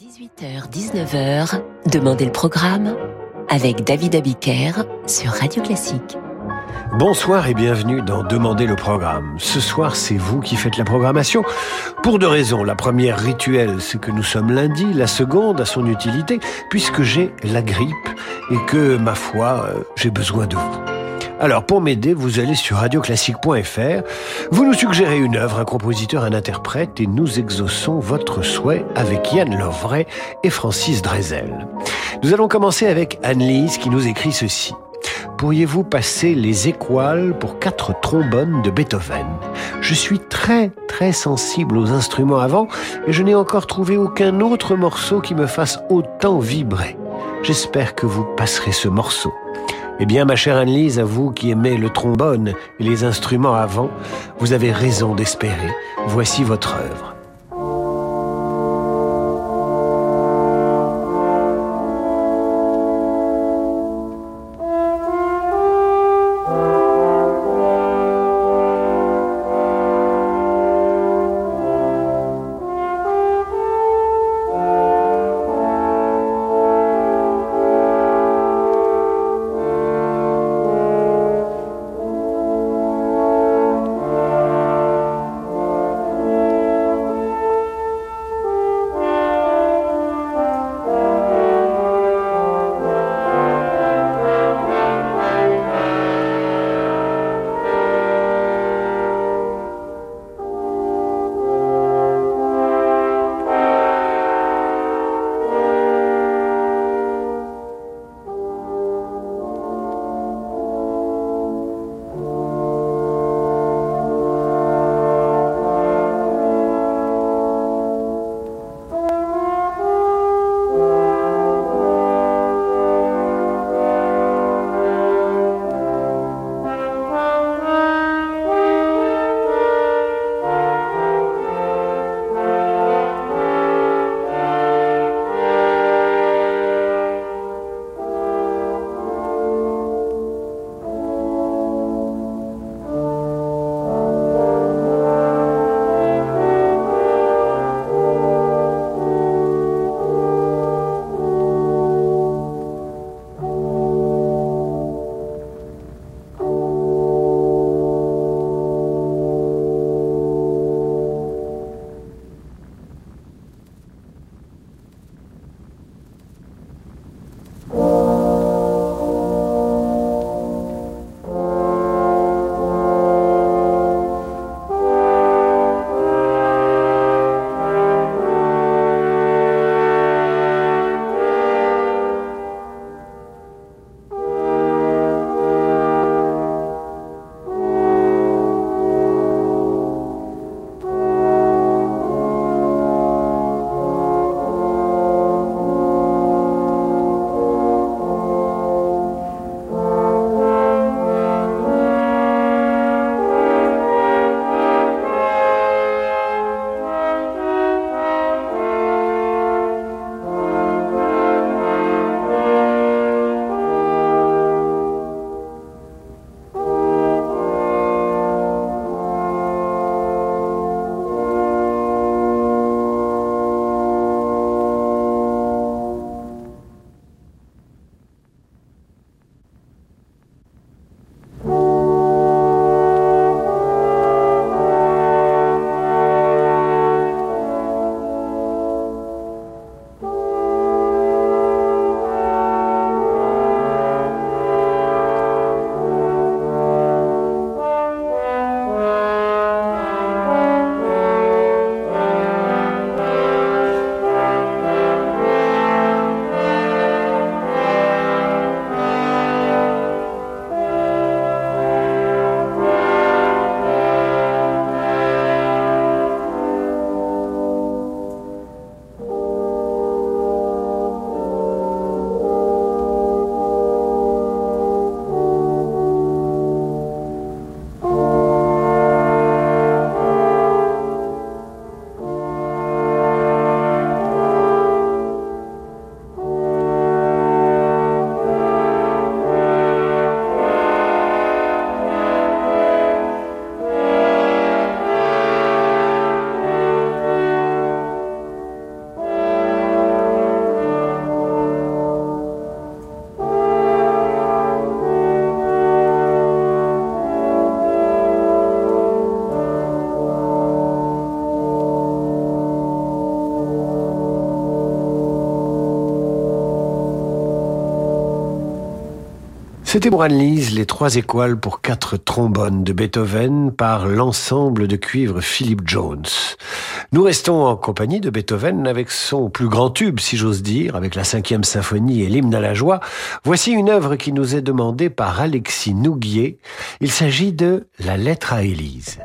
18h-19h, Demandez le programme avec David Abiker sur Radio Classique. Bonsoir et bienvenue dans Demandez le programme. Ce soir, c'est vous qui faites la programmation. Pour deux raisons. La première rituelle, c'est que nous sommes lundi. La seconde a son utilité, puisque j'ai la grippe et que, ma foi, euh, j'ai besoin de vous. Alors, pour m'aider, vous allez sur radioclassique.fr, vous nous suggérez une œuvre, un compositeur, un interprète, et nous exauçons votre souhait avec Yann Lovray et Francis Drezel. Nous allons commencer avec Anne-Lise qui nous écrit ceci. Pourriez-vous passer les équales pour quatre trombones de Beethoven? Je suis très très sensible aux instruments avant et je n'ai encore trouvé aucun autre morceau qui me fasse autant vibrer. J'espère que vous passerez ce morceau. Eh bien, ma chère Annelise, à vous qui aimez le trombone et les instruments avant, vous avez raison d'espérer. Voici votre œuvre. C'était pour les trois étoiles pour quatre trombones de Beethoven par l'ensemble de cuivre Philip Jones. Nous restons en compagnie de Beethoven avec son plus grand tube, si j'ose dire, avec la cinquième symphonie et l'hymne à la joie. Voici une œuvre qui nous est demandée par Alexis Nouguier. Il s'agit de La lettre à Élise.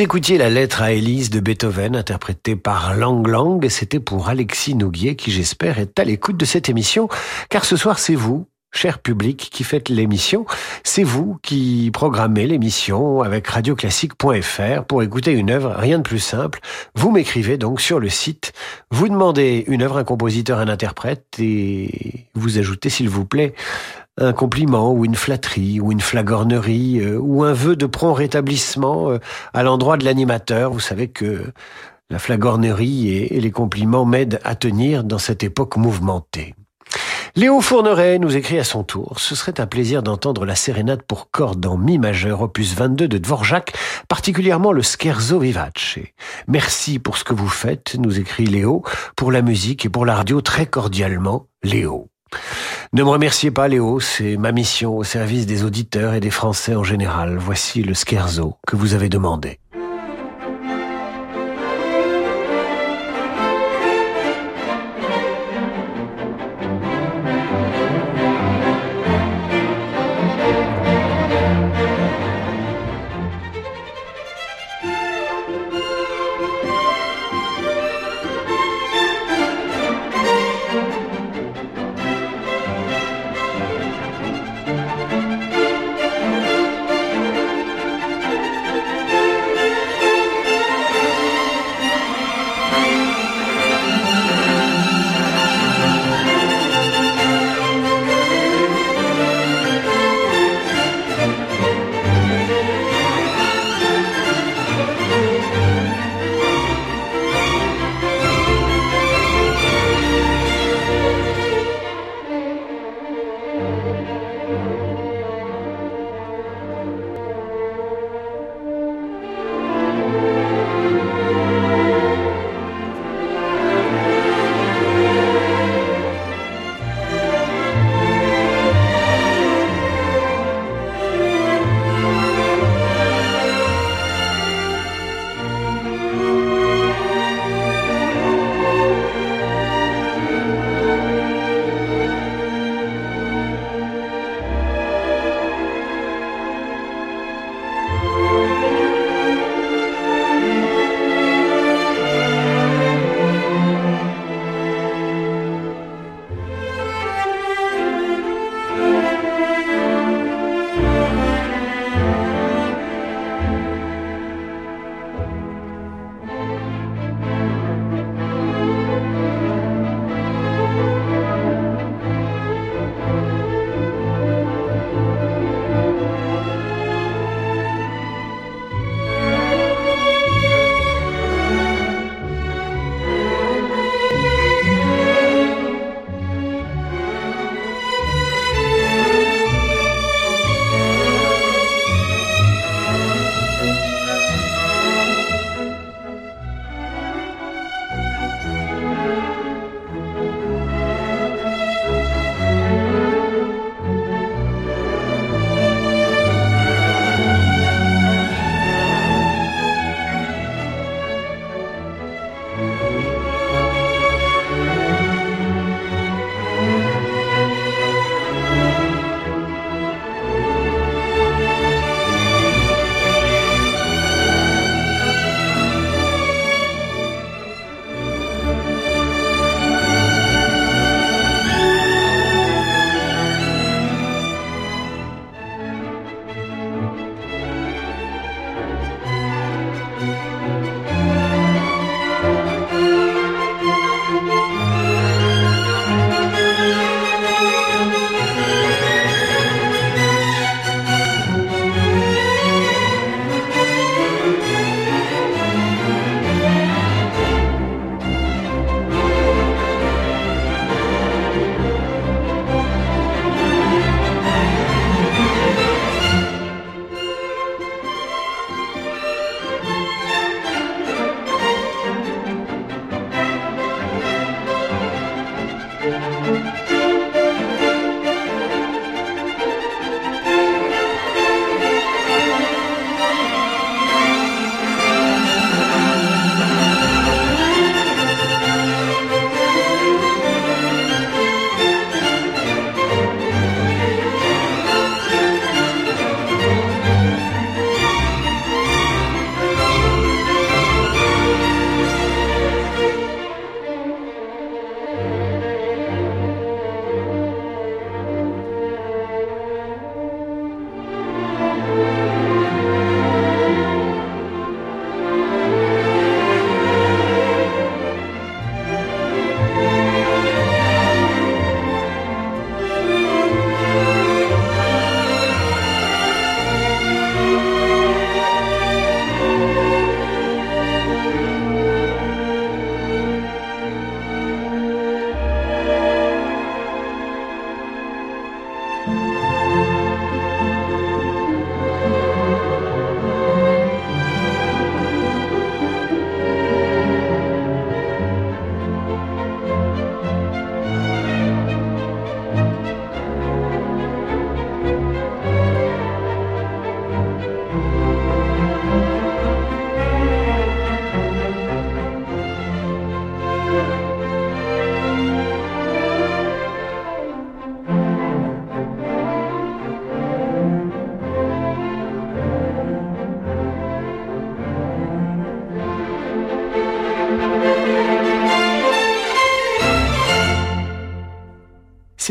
Vous écoutiez la lettre à Élise de Beethoven interprétée par Lang Lang. C'était pour Alexis Nouguier qui j'espère est à l'écoute de cette émission. Car ce soir c'est vous cher public qui faites l'émission, c'est vous qui programmez l'émission avec radioclassique.fr pour écouter une œuvre, rien de plus simple. Vous m'écrivez donc sur le site, vous demandez une œuvre, un compositeur, un interprète et vous ajoutez s'il vous plaît un compliment ou une flatterie ou une flagornerie euh, ou un vœu de prompt rétablissement euh, à l'endroit de l'animateur. Vous savez que la flagornerie et, les compliments m'aident à tenir dans cette époque mouvementée. Léo Fourneret nous écrit à son tour. Ce serait un plaisir d'entendre la sérénade pour cordes en mi majeur, opus 22 de Dvorak, particulièrement le Scherzo Vivace. Merci pour ce que vous faites, nous écrit Léo, pour la musique et pour la radio très cordialement, Léo. Ne me remerciez pas, Léo, c'est ma mission au service des auditeurs et des Français en général. Voici le scherzo que vous avez demandé.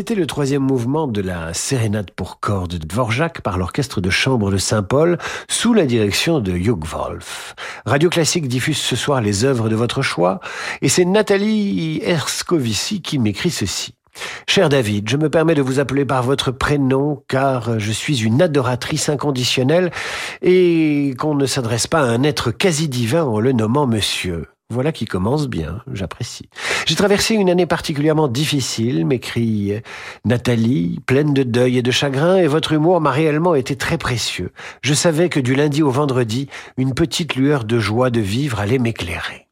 C'était le troisième mouvement de la sérénade pour cordes de Dvorak par l'orchestre de chambre de Saint-Paul sous la direction de Hugh Wolf. Radio Classique diffuse ce soir les œuvres de votre choix et c'est Nathalie Erskovici qui m'écrit ceci. Cher David, je me permets de vous appeler par votre prénom car je suis une adoratrice inconditionnelle et qu'on ne s'adresse pas à un être quasi divin en le nommant monsieur. Voilà qui commence bien, j'apprécie. J'ai traversé une année particulièrement difficile, m'écrit Nathalie, pleine de deuil et de chagrin, et votre humour m'a réellement été très précieux. Je savais que du lundi au vendredi, une petite lueur de joie de vivre allait m'éclairer.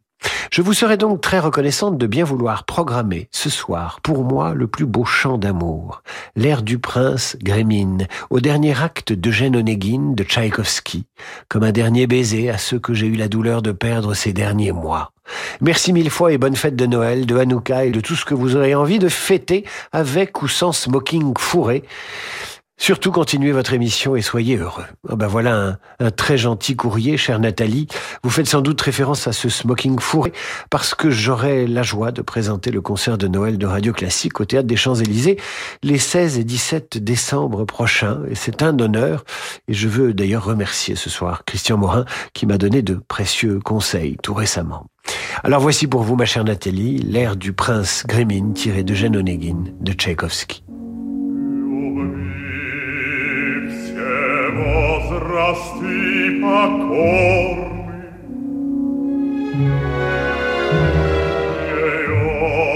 Je vous serais donc très reconnaissante de bien vouloir programmer ce soir pour moi le plus beau chant d'amour, l'air du prince Grémine, au dernier acte d'Eugène Onegin de Tchaïkovski, comme un dernier baiser à ceux que j'ai eu la douleur de perdre ces derniers mois. Merci mille fois et bonne fête de Noël, de Hanouka et de tout ce que vous aurez envie de fêter avec ou sans smoking fourré. Surtout continuez votre émission et soyez heureux. Oh ben voilà un, très gentil courrier, chère Nathalie. Vous faites sans doute référence à ce smoking fourré parce que j'aurai la joie de présenter le concert de Noël de Radio Classique au Théâtre des Champs-Élysées les 16 et 17 décembre prochains. Et c'est un honneur. Et je veux d'ailleurs remercier ce soir Christian Morin qui m'a donné de précieux conseils tout récemment. Alors voici pour vous, ma chère Nathalie, l'air du prince Grémine tiré de Jeanne Onegin de Tchaïkovski. asti pacorni e o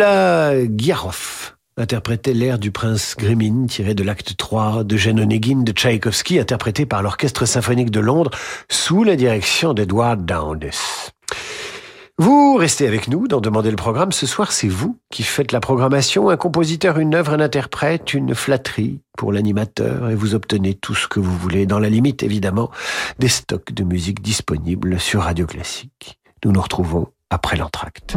Nicolas Giarov interprétait l'air du prince Grémine tiré de l'acte 3 de Jeanne Onegin de Tchaïkovski interprété par l'Orchestre symphonique de Londres sous la direction d'Edward Downes. Vous restez avec nous dans Demander le programme. Ce soir, c'est vous qui faites la programmation. Un compositeur, une œuvre, un interprète, une flatterie pour l'animateur et vous obtenez tout ce que vous voulez dans la limite, évidemment, des stocks de musique disponibles sur Radio Classique. Nous nous retrouvons après l'entracte.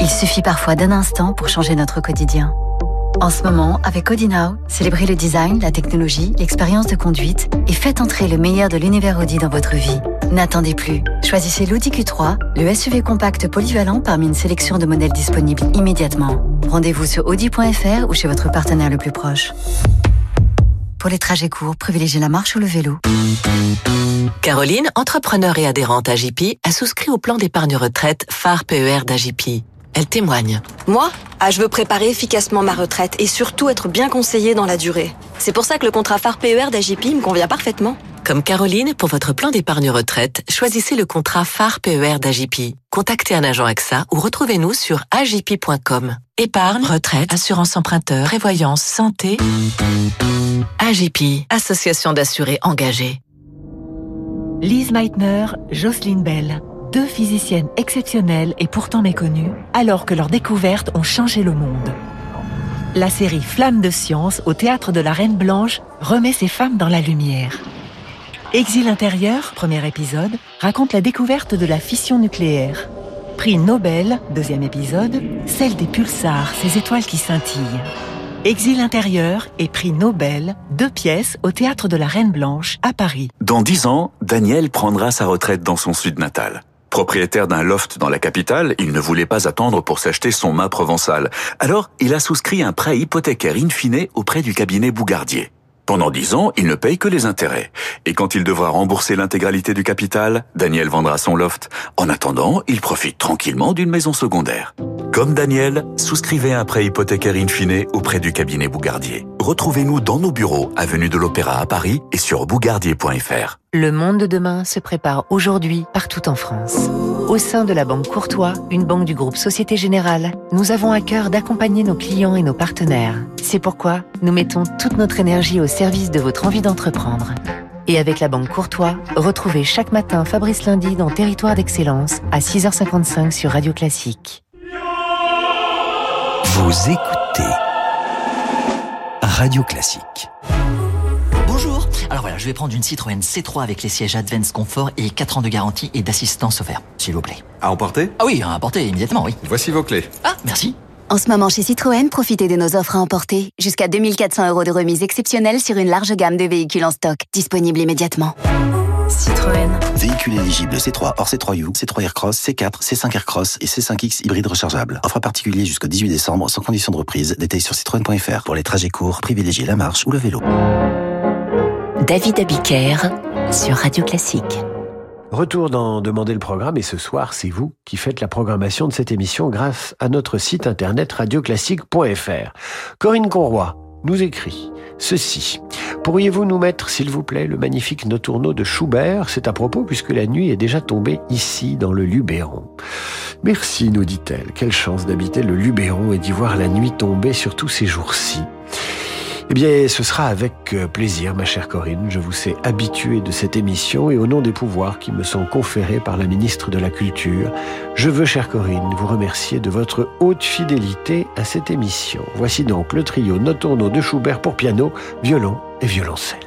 Il suffit parfois d'un instant pour changer notre quotidien. En ce moment, avec Audi célébrez le design, la technologie, l'expérience de conduite et faites entrer le meilleur de l'univers Audi dans votre vie. N'attendez plus. Choisissez l'Audi Q3, le SUV compact polyvalent parmi une sélection de modèles disponibles immédiatement. Rendez-vous sur audi.fr ou chez votre partenaire le plus proche. Pour les trajets courts, privilégiez la marche ou le vélo. Caroline, entrepreneur et adhérente à JP, a souscrit au plan d'épargne retraite phare PER d'AJP. Elle témoigne. Moi, ah, je veux préparer efficacement ma retraite et surtout être bien conseillée dans la durée. C'est pour ça que le contrat phare PER d'AJP me convient parfaitement. Comme Caroline, pour votre plan d'épargne retraite, choisissez le contrat phare PER d'AJP. Contactez un agent AXA ou retrouvez-nous sur agip.com. Épargne, retraite, assurance emprunteur, prévoyance, santé. AJP, association d'assurés engagés. Lise Meitner, Jocelyne Bell deux physiciennes exceptionnelles et pourtant méconnues, alors que leurs découvertes ont changé le monde. La série Flamme de science au théâtre de la Reine Blanche remet ces femmes dans la lumière. Exil intérieur, premier épisode, raconte la découverte de la fission nucléaire. Prix Nobel, deuxième épisode, celle des pulsars, ces étoiles qui scintillent. Exil intérieur et prix Nobel, deux pièces au théâtre de la Reine Blanche à Paris. Dans dix ans, Daniel prendra sa retraite dans son sud natal. Propriétaire d'un loft dans la capitale, il ne voulait pas attendre pour s'acheter son mât provençal. Alors, il a souscrit un prêt hypothécaire in fine auprès du cabinet Bougardier. Pendant 10 ans, il ne paye que les intérêts. Et quand il devra rembourser l'intégralité du capital, Daniel vendra son loft. En attendant, il profite tranquillement d'une maison secondaire. Comme Daniel, souscrivez un prêt hypothécaire in fine auprès du cabinet Bougardier. Retrouvez-nous dans nos bureaux, avenue de l'Opéra à Paris et sur bougardier.fr. Le monde de demain se prépare aujourd'hui partout en France. Au sein de la Banque Courtois, une banque du groupe Société Générale, nous avons à cœur d'accompagner nos clients et nos partenaires. C'est pourquoi nous mettons toute notre énergie au service de votre envie d'entreprendre. Et avec la Banque Courtois, retrouvez chaque matin Fabrice Lundi dans Territoire d'Excellence à 6h55 sur Radio Classique. Vous écoutez Radio Classique. Alors voilà, je vais prendre une Citroën C3 avec les sièges Advance Confort et 4 ans de garantie et d'assistance offert, s'il vous plaît. À emporter? Ah oui, à emporter immédiatement, oui. Voici vos clés. Ah, merci. En ce moment chez Citroën, profitez de nos offres à emporter. Jusqu'à 2400 euros de remise exceptionnelle sur une large gamme de véhicules en stock. Disponible immédiatement. Citroën. Véhicule éligible C3 hors C3U, C3 Aircross, C4, C5 Aircross et C5X hybride rechargeable. Offre particulier jusqu'au 18 décembre sans condition de reprise. Détails sur citroën.fr. Pour les trajets courts, privilégiez la marche ou le vélo. David Abiker sur Radio Classique. Retour dans Demander le programme et ce soir, c'est vous qui faites la programmation de cette émission grâce à notre site internet radioclassique.fr. Corinne Conroy nous écrit ceci. Pourriez-vous nous mettre, s'il vous plaît, le magnifique Notourneau de Schubert? C'est à propos puisque la nuit est déjà tombée ici, dans le Luberon. Merci, nous dit-elle. Quelle chance d'habiter le Luberon et d'y voir la nuit tomber sur tous ces jours-ci. Eh bien, ce sera avec plaisir, ma chère Corinne. Je vous sais habituée de cette émission et au nom des pouvoirs qui me sont conférés par la ministre de la Culture, je veux, chère Corinne, vous remercier de votre haute fidélité à cette émission. Voici donc le trio Notourneau de Schubert pour piano, violon et violoncelle.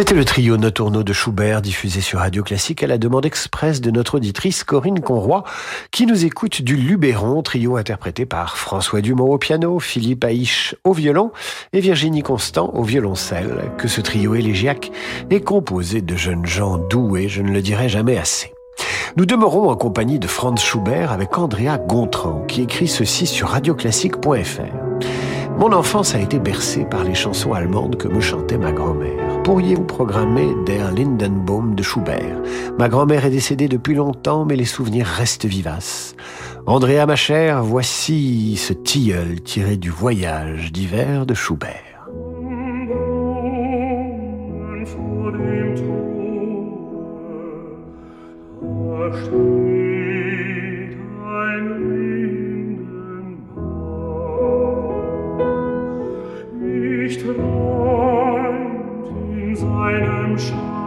C'était le trio Notourno de Schubert diffusé sur Radio Classique à la demande express de notre auditrice Corinne Conroy qui nous écoute du Luberon, trio interprété par François Dumont au piano, Philippe Haïch au violon et Virginie Constant au violoncelle. Que ce trio élégiaque est composé de jeunes gens doués, je ne le dirai jamais assez. Nous demeurons en compagnie de Franz Schubert avec Andrea Gontran qui écrit ceci sur radioclassique.fr. Mon enfance a été bercée par les chansons allemandes que me chantait ma grand-mère. Pourriez-vous programmer Der Lindenbaum de Schubert Ma grand-mère est décédée depuis longtemps, mais les souvenirs restent vivaces. Andrea, ma chère, voici ce tilleul tiré du voyage d'hiver de Schubert. seinem Schatten.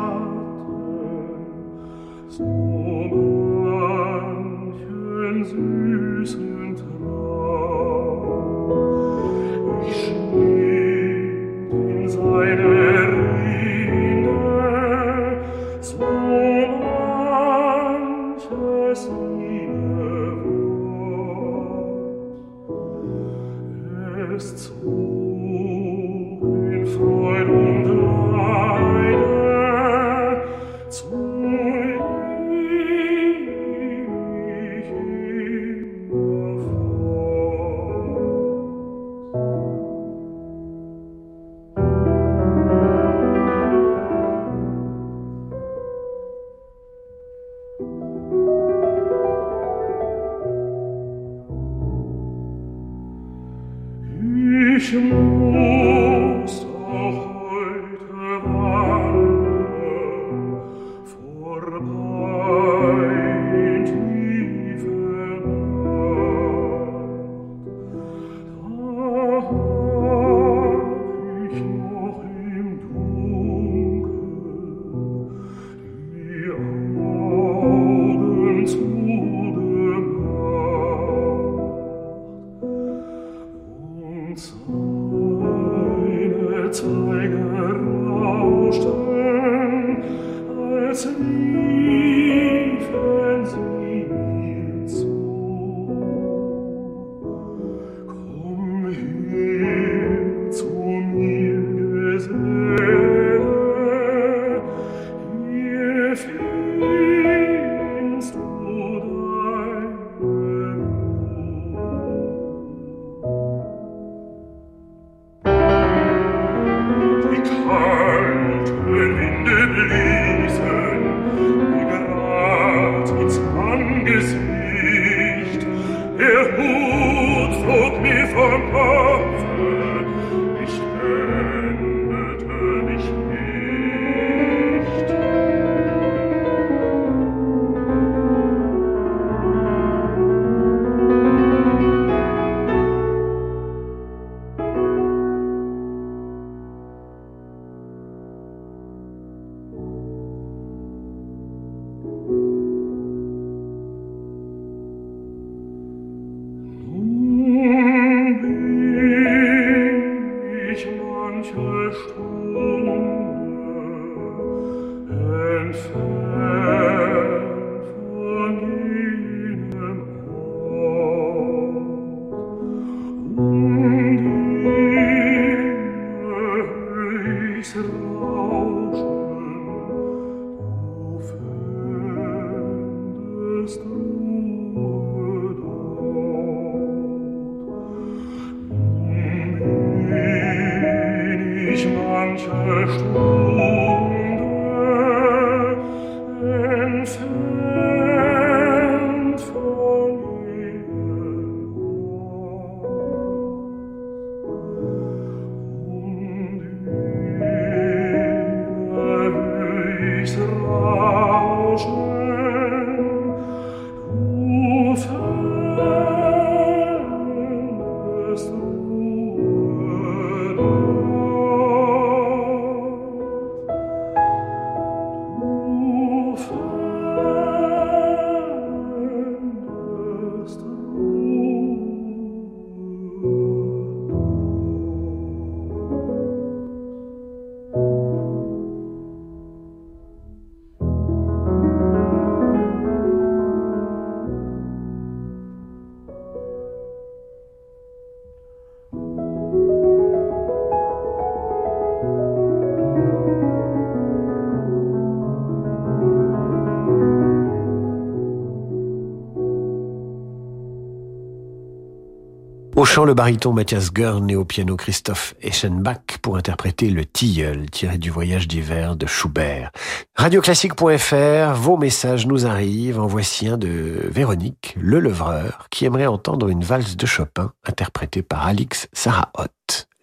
Chant, le baryton Mathias Gurn et au piano Christophe Eschenbach pour interpréter le tilleul tiré du voyage d'hiver de Schubert. Radioclassique.fr, vos messages nous arrivent. En voici un de Véronique, le levreur, qui aimerait entendre une valse de Chopin interprétée par Alix Sarahot.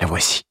La voici.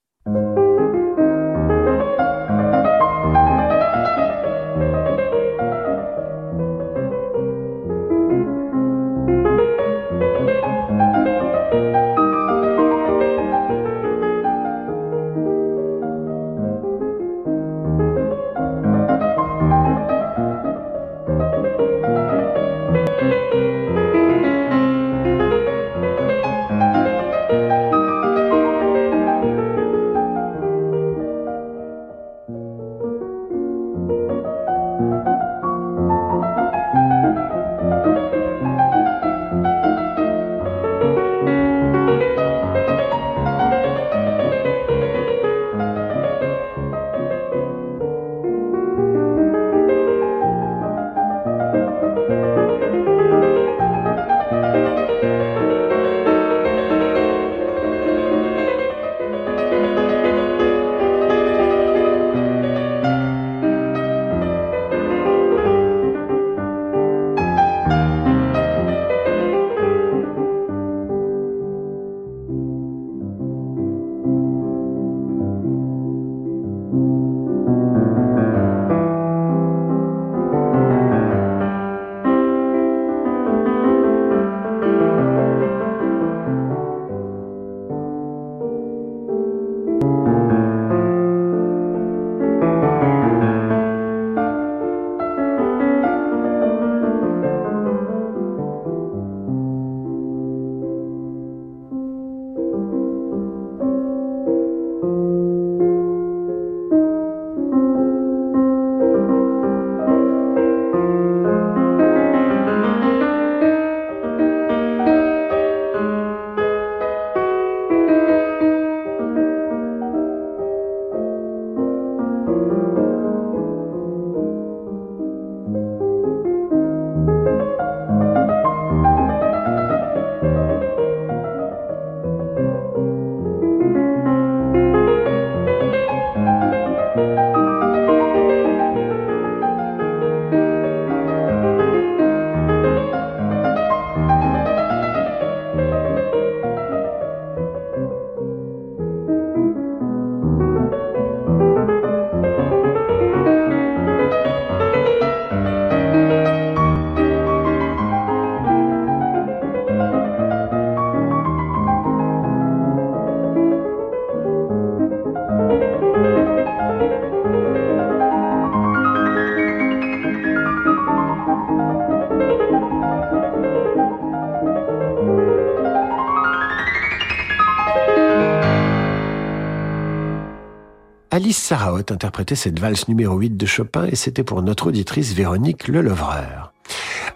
Alice Sarahot interprétait cette valse numéro 8 de Chopin et c'était pour notre auditrice Véronique Lelevreur.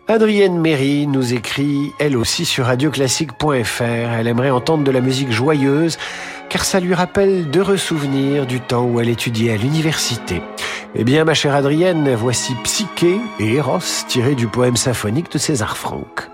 Adrienne Méry nous écrit, elle aussi sur radioclassique.fr. Elle aimerait entendre de la musique joyeuse, car ça lui rappelle d'heureux souvenirs du temps où elle étudiait à l'université. Eh bien, ma chère Adrienne, voici Psyché et Eros tirés du poème symphonique de César Franck.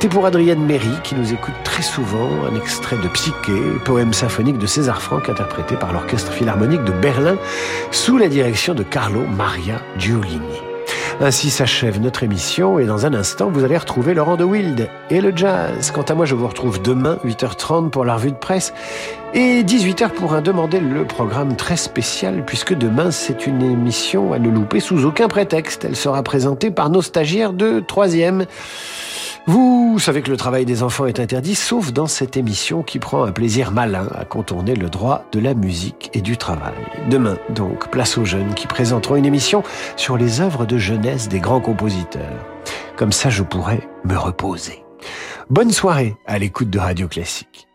C'était pour Adrienne Méry, qui nous écoute très souvent, un extrait de Psyché, poème symphonique de César Franck, interprété par l'Orchestre Philharmonique de Berlin, sous la direction de Carlo Maria Giulini. Ainsi s'achève notre émission et dans un instant, vous allez retrouver Laurent de Wild et le jazz. Quant à moi, je vous retrouve demain, 8h30 pour la revue de presse et 18h pour un demander le programme très spécial puisque demain, c'est une émission à ne louper sous aucun prétexte. Elle sera présentée par nos stagiaires de troisième. Vous savez que le travail des enfants est interdit, sauf dans cette émission qui prend un plaisir malin à contourner le droit de la musique et du travail. Demain, donc, place aux jeunes qui présenteront une émission sur les œuvres de jeunesse des grands compositeurs. Comme ça, je pourrais me reposer. Bonne soirée à l'écoute de Radio Classique.